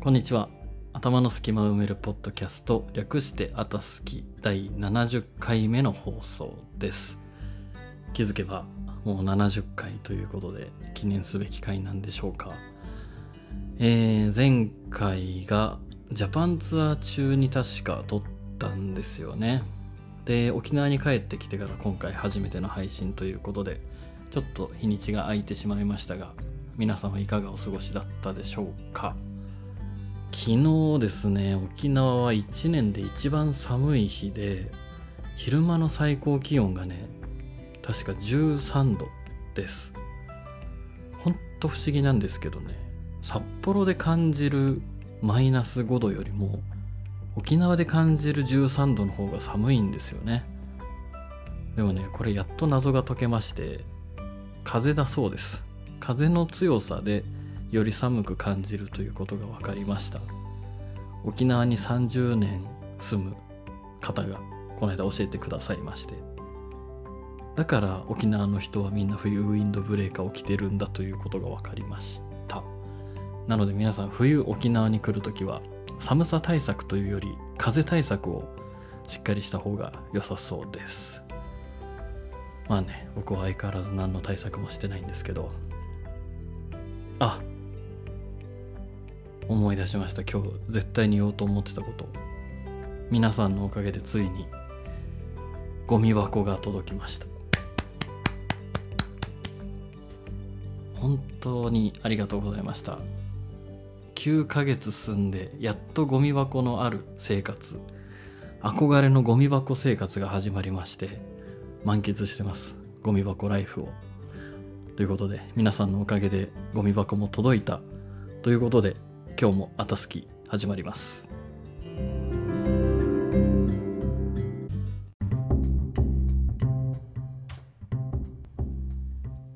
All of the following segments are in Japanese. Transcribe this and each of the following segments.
こんにちは。頭の隙間を埋めるポッドキャスト略してあたすき第70回目の放送です。気づけばもう70回ということで記念すべき回なんでしょうか。えー、前回がジャパンツアー中に確か撮ったんですよね。で沖縄に帰ってきてから今回初めての配信ということでちょっと日にちが空いてしまいましたが皆さんはいかがお過ごしだったでしょうか。昨日ですね沖縄は1年で一番寒い日で昼間の最高気温がね確か13度です。ほんと不思議なんですけどね札幌で感じるマイナス5度よりも沖縄で感じる13度の方が寒いんですよね。でもねこれやっと謎が解けまして風だそうです。風の強さでより寒く感じるということが分かりました。沖縄に30年住む方がこの間教えてくださいまして。だから沖縄の人はみんな冬ウィンドブレーカーを着てるんだということが分かりました。なので皆さん冬沖縄に来るときは寒さ対策というより風対策をしっかりした方が良さそうです。まあね僕は相変わらず何の対策もしてないんですけど。あ思い出しました。今日絶対に言おうと思ってたこと。皆さんのおかげでついにゴミ箱が届きました。本当にありがとうございました。9ヶ月住んでやっとゴミ箱のある生活。憧れのゴミ箱生活が始まりまして満喫してます。ゴミ箱ライフを。ということで皆さんのおかげでゴミ箱も届いた。ということで今日もあたすき始まります。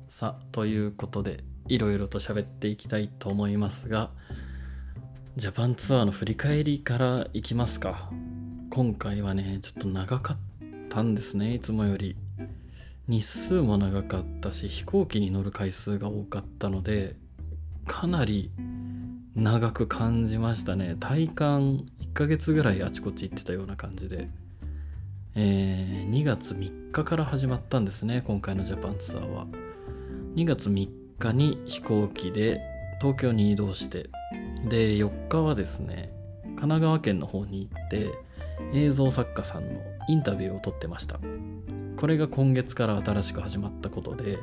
さあということでいろいろと喋っていきたいと思いますがジャパンツアーの振り返りからいきますか。今回はねちょっと長かったんですねいつもより。日数も長かったし飛行機に乗る回数が多かったのでかなり長く感じましたね。体感1ヶ月ぐらいあちこち行ってたような感じで、えー、2月3日から始まったんですね今回のジャパンツアーは。2月3日に飛行機で東京に移動して。で4日はですね神奈川県の方に行って映像作家さんのインタビューを撮ってました。これが今月から新しく始まったことで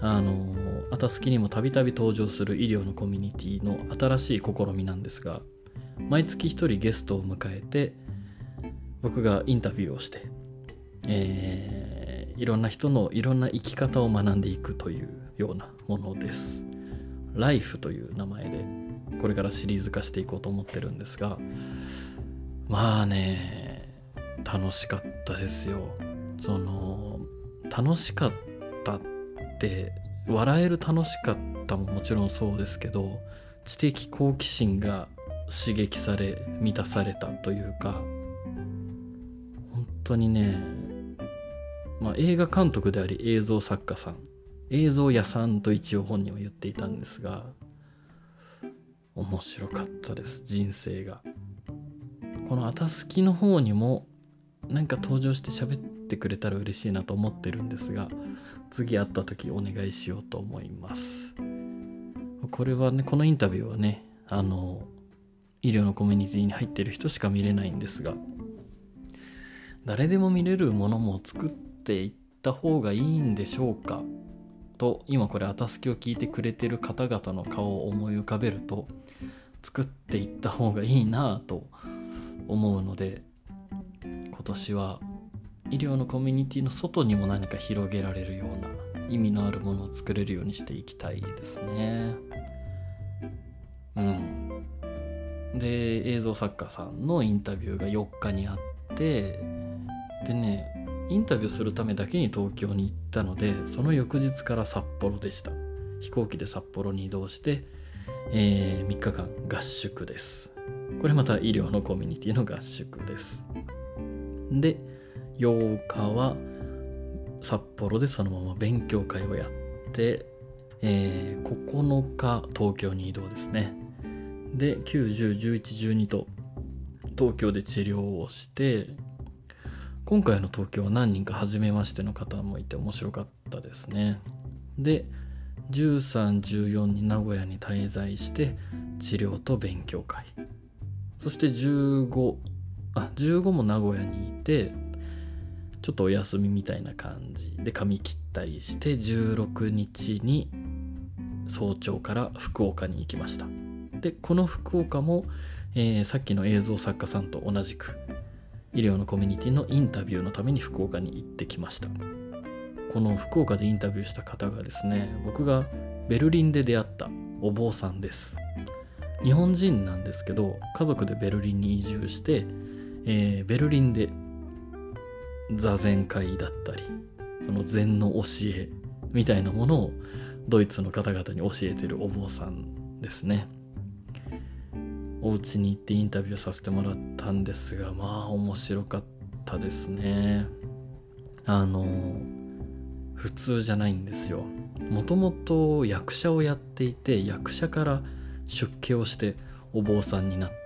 あのあたすきにもたびたび登場する医療のコミュニティの新しい試みなんですが毎月1人ゲストを迎えて僕がインタビューをして、えー、いろんな人のいろんな生き方を学んでいくというようなものです。ライフという名前でこれからシリーズ化していこうと思ってるんですがまあね楽しかったですよ。その楽しかったって笑える楽しかったももちろんそうですけど知的好奇心が刺激され満たされたというか本当にね、まあ、映画監督であり映像作家さん映像屋さんと一応本人は言っていたんですが面白かったです人生が。この「あたすき」の方にもなんか登場して喋ってくれたら嬉しいなと思ってるんですが次会った時お願いしようと思います。これはねこのインタビューはねあの医療のコミュニティに入ってる人しか見れないんですが誰でも見れるものも作っていった方がいいんでしょうか？と今これあたすきを聞いてくれてる方々の顔を思い浮かべると作っていった方がいいなぁと思うので今年は医療のコミュニティの外にも何か広げられるような意味のあるものを作れるようにしていきたいですね。うん。で映像作家さんのインタビューが4日にあってでねインタビューするためだけに東京に行ったのでその翌日から札幌でした飛行機で札幌に移動して、えー、3日間合宿ですこれまた医療のコミュニティの合宿ですで8日は札幌でそのまま勉強会をやって、えー、9日東京に移動ですね。で9101112と東京で治療をして今回の東京は何人か初めましての方もいて面白かったですね。で1314に名古屋に滞在して治療と勉強会。そして15あ15も名古屋にいてちょっとお休みみたいな感じで髪切ったりして16日に早朝から福岡に行きました。でこの福岡も、えー、さっきの映像作家さんと同じく医療のコミュニティのインタビューのために福岡に行ってきました。この福岡でインタビューした方がですね僕がベルリンで出会ったお坊さんです。日本人なんですけど家族でベルリンに移住して、えー、ベルリンで座禅会だったりその禅の教えみたいなものをドイツの方々に教えてるお坊さんですね。お家に行ってインタビューさせてもらったんですがまあ面白かったですね。あの普通じゃないんですよ。もともと役者をやっていて役者から出家をしてお坊さんになった。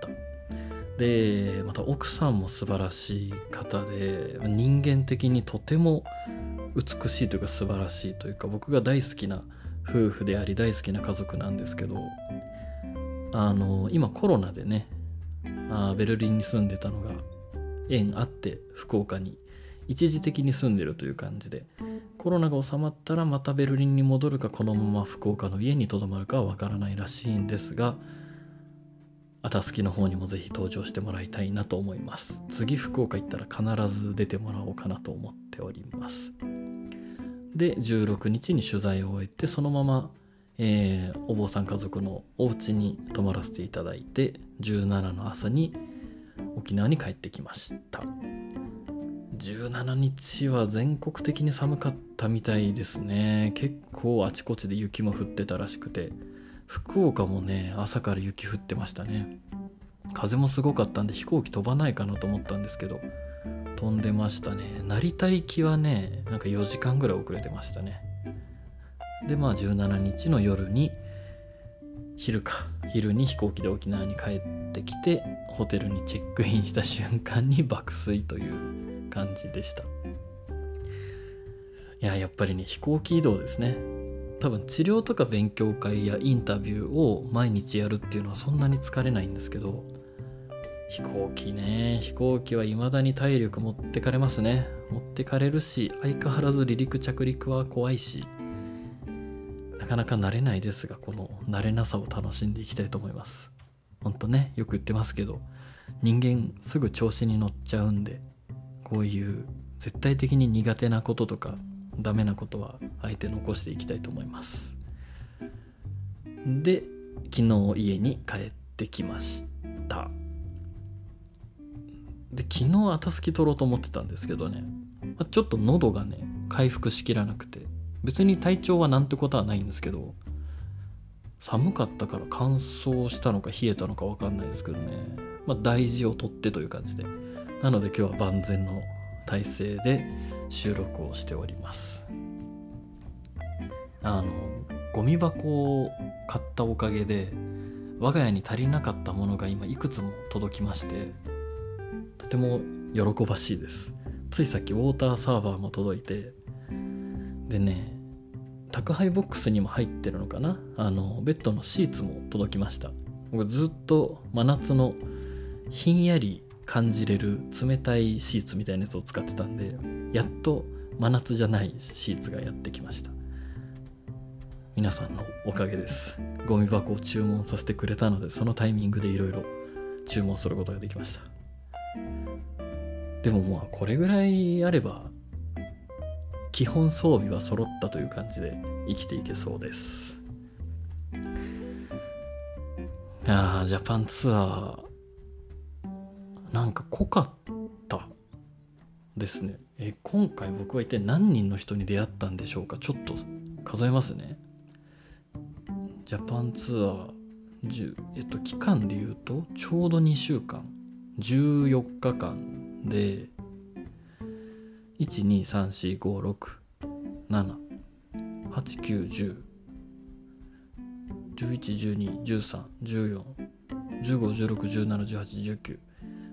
でまた奥さんも素晴らしい方で人間的にとても美しいというか素晴らしいというか僕が大好きな夫婦であり大好きな家族なんですけどあの今コロナでねあベルリンに住んでたのが縁あって福岡に一時的に住んでるという感じでコロナが収まったらまたベルリンに戻るかこのまま福岡の家にとどまるかはわからないらしいんですがあたすきの方にもぜひ登場してもらいたいなと思います。次福岡行ったら必ず出てもらおうかなと思っております。で16日に取材を終えてそのまま、えー、お坊さん家族のお家に泊まらせていただいて17の朝に沖縄に帰ってきました。17日は全国的に寒かったみたいですね。結構あちこちで雪も降ってたらしくて。福岡もね朝から雪降ってましたね。風もすごかったんで飛行機飛ばないかなと思ったんですけど飛んでましたね。成田行きはねなんか4時間ぐらい遅れてましたね。でまあ17日の夜に昼か昼に飛行機で沖縄に帰ってきてホテルにチェックインした瞬間に爆睡という感じでした。いややっぱりね飛行機移動ですね。多分治療とか勉強会やインタビューを毎日やるっていうのはそんなに疲れないんですけど飛行機ね。飛行機は未だに体力持ってかれますね。持ってかれるし相変わらず離陸着陸は怖いしなかなか慣れないですがこの慣れなさを楽しんでいきたいと思います。ほんとねよく言ってますけど人間すぐ調子に乗っちゃうんでこういう絶対的に苦手なこととかダメなことはあえて残していきたいと思います。で昨日家に帰ってきました。で昨日あたすき取ろうと思ってたんですけどね、ま、ちょっと喉がね回復しきらなくて。別に体調はなんてことはないんですけど寒かったから乾燥したのか冷えたのか分かんないですけどね、まあ、大事をとってという感じで。なので今日は万全の体制で収録をしております。あのゴミ箱を買ったおかげで我が家に足りなかったものが今いくつも届きましてとても喜ばしいです。ついさっきウォーターサーバーも届いてでね宅配ボックスにも入ってるのかな？あのベッドのシーツも届きました。僕ずっと真夏のひんやり感じれる冷たいシーツみたいなやつを使ってたんでやっと真夏じゃないシーツがやってきました。皆さんのおかげです。ゴミ箱を注文させてくれたのでそのタイミングでいろいろ注文することができました。でもまあこれぐらいあれば基本装備は揃ったという感じで生きていけそうです。いやジャパンツアーなんか濃かったですね。え今回僕は一体何人の人に出会ったんでしょうか？ちょっと数えますね。ジャパンツアー10えっと期間で言うとちょうど2週間。14日間で12345678910 11、12、13、14、15、16、17、18、19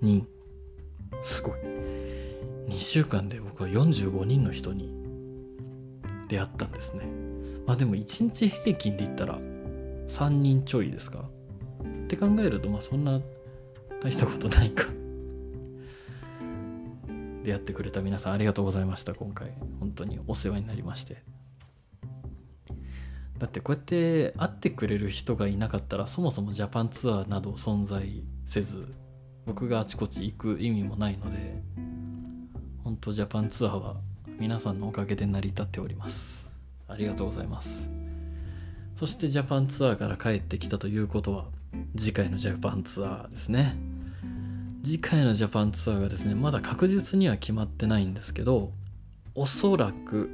人。すごい。2週間で僕は45人の人に出会ったんですね。まあでも1日平均で言ったら3人ちょいですか。って考えるとまあそんな大したことないか。出会ってくれた皆さんありがとうございました。今回。本当にお世話になりまして。だってこうやって会ってくれる人がいなかったらそもそもジャパンツアーなど存在せず僕があちこち行く意味もないので本当ジャパンツアーは皆さんのおかげで成り立っております。ありがとうございます。そしてジャパンツアーから帰ってきたということは次回のジャパンツアーですね。次回のジャパンツアーがですねまだ確実には決まってないんですけどおそらく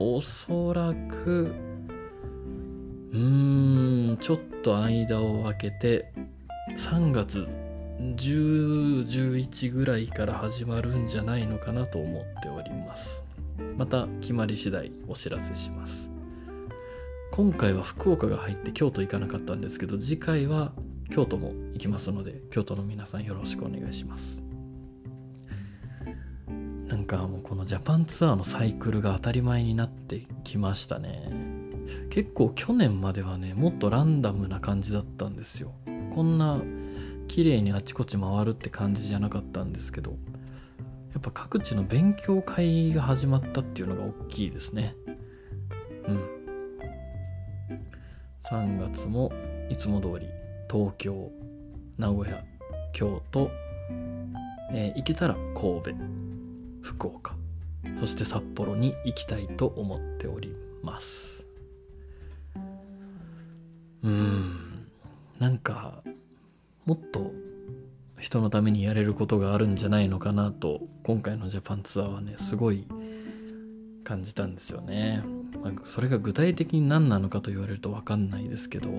おそらくうーんちょっと間を空けて3月1011ぐらいから始まるんじゃないのかなと思っております。また決まり次第お知らせします。今回は福岡が入って京都行かなかったんですけど次回は京都も行きますので京都の皆さんよろしくお願いします。なんかもうこのジャパンツアーのサイクルが当たり前になってきましたね。結構去年まではねもっとランダムな感じだったんですよ。こんな綺麗にあちこち回るって感じじゃなかったんですけどやっぱ各地の勉強会が始まったっていうのが大きいですね。うん。3月もいつも通り東京名古屋京都、えー、行けたら神戸福岡そして札幌に行きたいと思っております。うん。なんかもっと人のためにやれることがあるんじゃないのかなと今回のジャパンツアーはねすごい感じたんですよね、まあ、それが具体的に何なのかと言われると分かんないですけど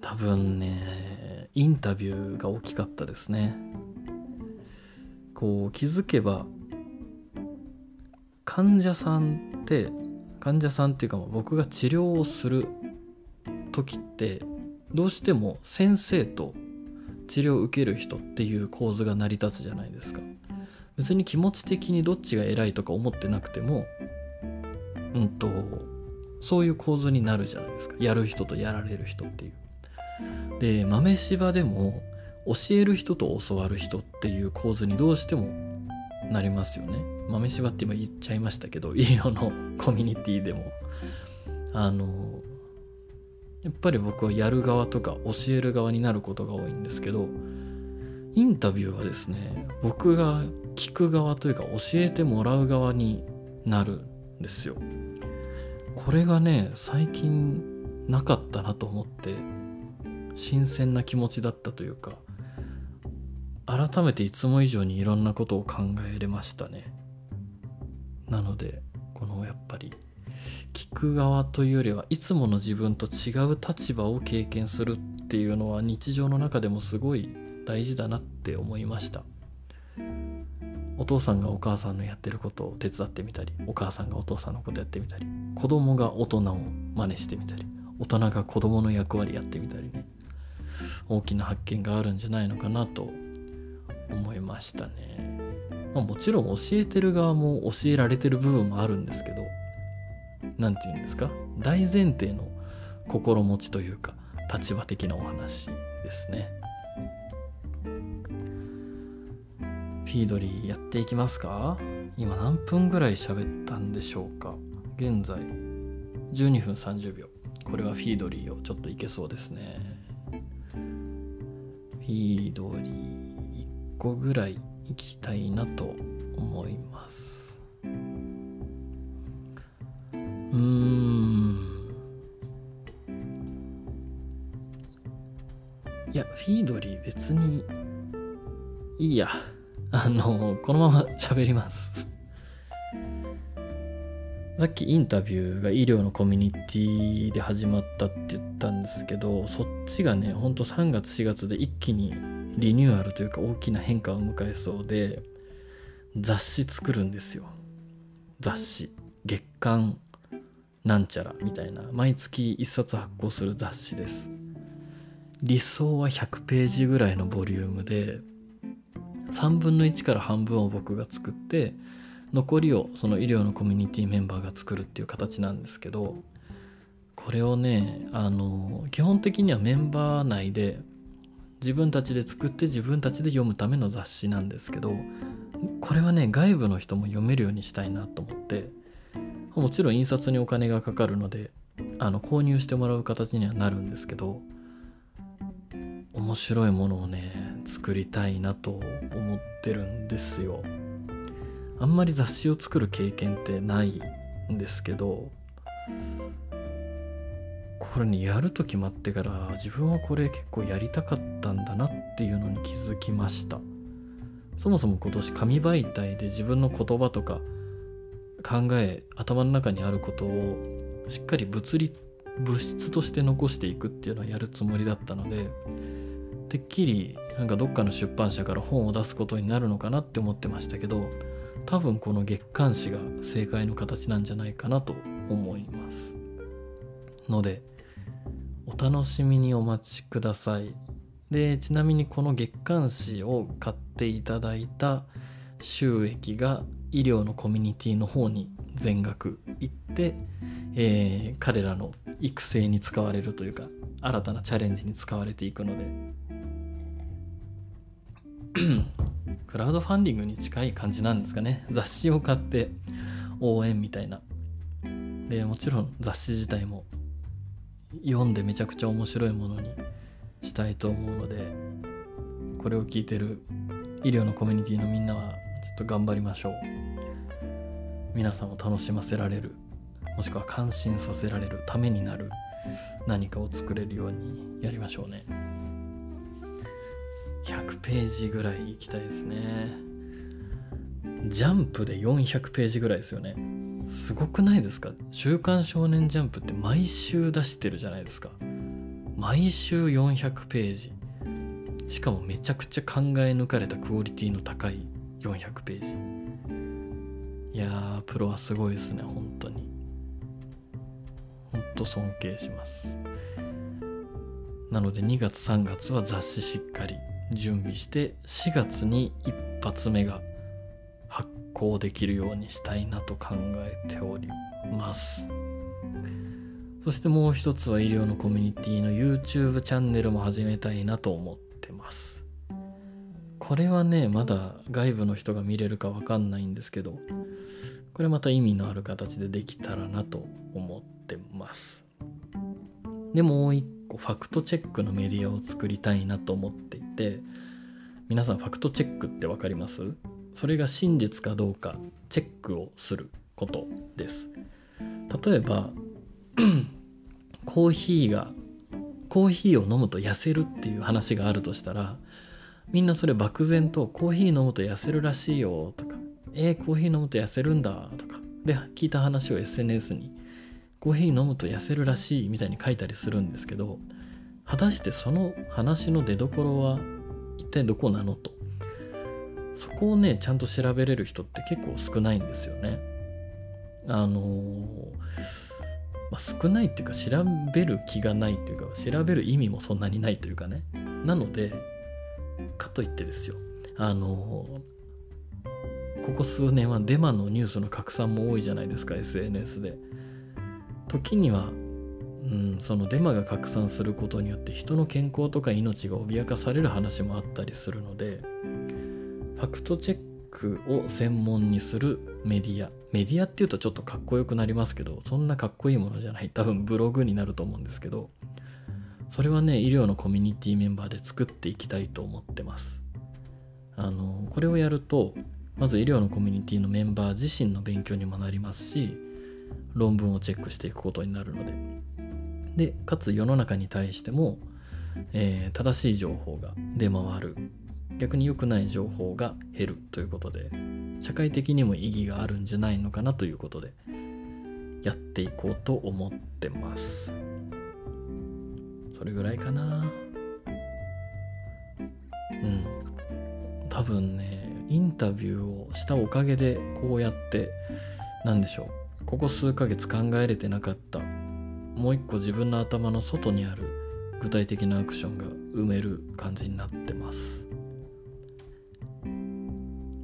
多分ねインタビューが大きかったですね。こう気づけば患者さんって患者さんっていうか僕が治療をする時ってどうしても先生と治療を受ける人っていう構図が成り立つじゃないですか。別に気持ち的にどっちが偉いとか思ってなくてもうんとそういう構図になるじゃないですか。やる人とやられる人っていう。で豆柴でも教える人と教わる人っていう構図にどうしてもなりますよね。豆柴って今言っちゃいましたけど医療のコミュニティでも。あのやっぱり僕はやる側とか教える側になることが多いんですけどインタビューはですね僕が聞く側というか教えてもらう側になるんですよ。これがね最近なかったなと思って新鮮な気持ちだったというか改めていつも以上にいろんなことを考えれましたね。なのでこのやっぱり聞く側というよりはいつもの自分と違う立場を経験するっていうのは日常の中でもすごい大事だなって思いました。お父さんがお母さんのやってることを手伝ってみたりお母さんがお父さんのことやってみたり子供が大人を真似してみたり大人が子供の役割やってみたりね。大きな発見があるんじゃないのかなと思いましたね、まあ、もちろん教えてる側も教えられてる部分もあるんですけど何て言うんですか？大前提の心持ちというか立場的なお話ですね。フィードリーやっていきますか？今何分ぐらい喋ったんでしょうか？現在12分30秒。これはフィードリーをちょっといけそうですね。フィードリー1個ぐらいいきたいなと思います。うん。いやフィードリー別にいいや。あのこのまま喋ります。さっきインタビューが医療のコミュニティで始まったって言ったんですけどそっちがねほんと3月4月で一気にリニューアルというか大きな変化を迎えそうで雑誌作るんですよ。雑誌。月刊。なんちゃらみたいな毎月1冊発行する雑誌です。理想は100ページぐらいのボリュームで3分の1から半分を僕が作って残りをその医療のコミュニティメンバーが作るっていう形なんですけどこれをねあの基本的にはメンバー内で自分たちで作って自分たちで読むための雑誌なんですけどこれはね外部の人も読めるようにしたいなと思ってもちろん印刷にお金がかかるのであの購入してもらう形にはなるんですけど面白いものをね作りたいなと思ってるんですよ。あんまり雑誌を作る経験ってないんですけどこれにやると決まってから自分はこれ結構やりたかったんだなっていうのに気づきました。そもそも今年紙媒体で自分の言葉とか考え頭の中にあることをしっかり物理物質として残していくっていうのをやるつもりだったのでてっきりなんかどっかの出版社から本を出すことになるのかなって思ってましたけど多分この月刊誌が正解の形なんじゃないかなと思います。のでお楽しみにお待ちください。でちなみにこの月刊誌を買っていただいた収益が医療のコミュニティの方に全額行って、えー、彼らの育成に使われるというか新たなチャレンジに使われていくので。クラウドファンディングに近い感じなんですかね。雑誌を買って応援みたいな。でもちろん雑誌自体も読んでめちゃくちゃ面白いものにしたいと思うのでこれを聞いてる医療のコミュニティのみんなはちょっと頑張りましょう。皆さんを楽しませられるもしくは感心させられるためになる何かを作れるようにやりましょうね。100ページぐらい行きたいですね。ジャンプで400ページぐらいですよね。すごくないですか？週刊少年ジャンプって毎週出してるじゃないですか。毎週400ページ。しかもめちゃくちゃ考え抜かれたクオリティの高い400ページ。いやープロはすごいですね本当に。本当尊敬します。なので2月3月は雑誌しっかり準備して4月に一発目が発行できるようにしたいなと考えております。そしてもう一つは医療のコミュニティの YouTube チャンネルも始めたいなと思ってこれはねまだ外部の人が見れるかわかんないんですけどこれまた意味のある形でできたらなと思ってます。でもう一個ファクトチェックのメディアを作りたいなと思っていて皆さんファクトチェックって分かります？それが真実かどうかチェックをすることです。例えばコーヒーがコーヒーを飲むと痩せるっていう話があるとしたらみんなそれ漠然とコーヒー飲むと痩せるらしいよとかえー、コーヒー飲むと痩せるんだとか。で聞いた話を SNS にコーヒー飲むと痩せるらしいみたいに書いたりするんですけど果たしてその話の出どころは一体どこなのと。そこをねちゃんと調べれる人って結構少ないんですよね。あのまあ、少ないっていうか調べる気がないっていうか調べる意味もそんなにないというかね。なのでかといってですよ。あのここ数年はデマのニュースの拡散も多いじゃないですか SNS で。時には、うん、そのデマが拡散することによって人の健康とか命が脅かされる話もあったりするのでファクトチェックを専門にするメディアメディアっていうとちょっとかっこよくなりますけどそんなかっこいいものじゃない。多分ブログになると思うんですけどそれはね医療のコミュニティメンバーで作っていきたいと思ってます。あのこれをやるとまず医療のコミュニティのメンバー自身の勉強にもなりますし論文をチェックしていくことになるので。でかつ世の中に対してもえー正しい情報が出回る。逆に良くない情報が減るということで社会的にも意義があるんじゃないのかなということでやっていこうと思ってます。それぐらいかな。うん。多分ねインタビューをしたおかげでこうやってなんでしょう。ここ数ヶ月考えれてなかった。もう一個自分の頭の外にある具体的なアクションが埋める感じになってます。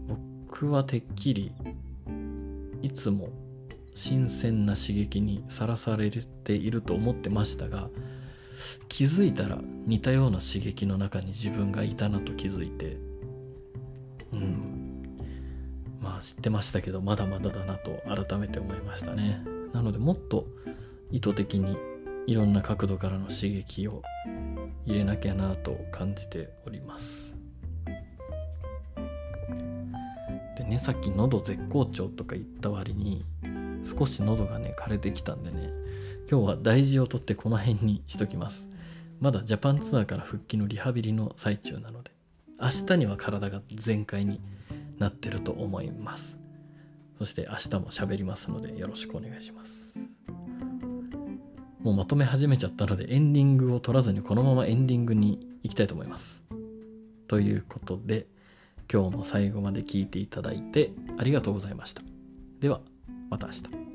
僕はてっきりいつも新鮮な刺激にさらされていると思ってましたが気づいたら似たような刺激の中に自分がいたなと気づいて。うん。まあ知ってましたけどまだまだだなと改めて思いましたね。なのでもっと意図的にいろんな角度からの刺激を入れなきゃなと感じております。でねさっき喉絶好調とか言った割に少し喉がね枯れてきたんでね今日は大事をとってこの辺にしときます。まだジャパンツアーから復帰のリハビリの最中なので明日には体が全開になってると思います。そして明日も喋りますのでよろしくお願いします。もうまとめ始めちゃったのでエンディングを取らずにこのままエンディングに行きたいと思います。ということで今日も最後まで聞いていただいてありがとうございました。では。また明日。